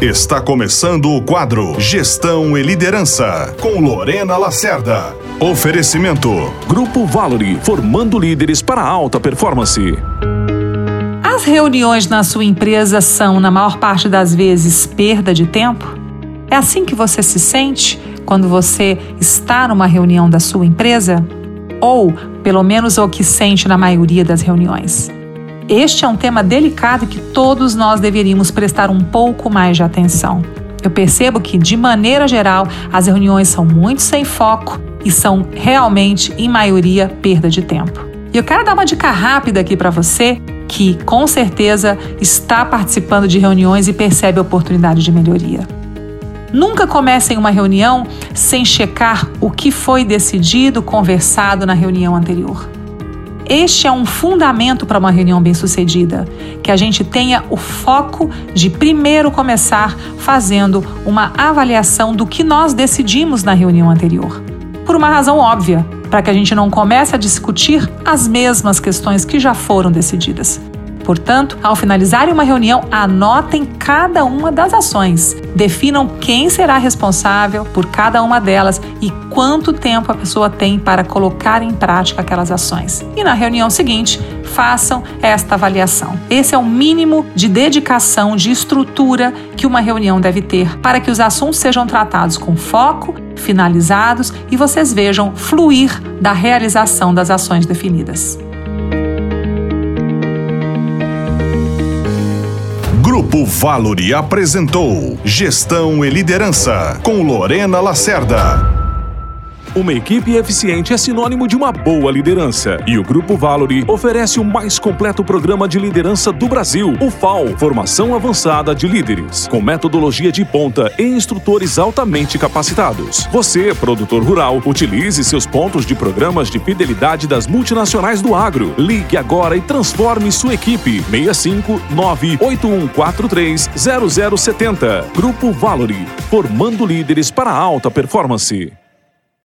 Está começando o quadro Gestão e Liderança, com Lorena Lacerda. Oferecimento: Grupo Valory, formando líderes para alta performance. As reuniões na sua empresa são, na maior parte das vezes, perda de tempo? É assim que você se sente quando você está numa reunião da sua empresa? Ou, pelo menos, o que sente na maioria das reuniões? Este é um tema delicado que todos nós deveríamos prestar um pouco mais de atenção. Eu percebo que, de maneira geral, as reuniões são muito sem foco e são realmente, em maioria, perda de tempo. E eu quero dar uma dica rápida aqui para você que, com certeza, está participando de reuniões e percebe a oportunidade de melhoria. Nunca comecem uma reunião sem checar o que foi decidido, conversado na reunião anterior. Este é um fundamento para uma reunião bem-sucedida, que a gente tenha o foco de primeiro começar fazendo uma avaliação do que nós decidimos na reunião anterior. Por uma razão óbvia, para que a gente não comece a discutir as mesmas questões que já foram decididas. Portanto, ao finalizarem uma reunião, anotem cada uma das ações. Definam quem será responsável por cada uma delas e quanto tempo a pessoa tem para colocar em prática aquelas ações. E na reunião seguinte, façam esta avaliação. Esse é o mínimo de dedicação, de estrutura que uma reunião deve ter para que os assuntos sejam tratados com foco, finalizados e vocês vejam fluir da realização das ações definidas. Grupo Valori apresentou Gestão e Liderança com Lorena Lacerda. Uma equipe eficiente é sinônimo de uma boa liderança. E o Grupo Valory oferece o mais completo programa de liderança do Brasil, o FAO Formação Avançada de Líderes, com metodologia de ponta e instrutores altamente capacitados. Você, produtor rural, utilize seus pontos de programas de fidelidade das multinacionais do agro. Ligue agora e transforme sua equipe. 65 98143 0070. Grupo Valory, formando líderes para alta performance.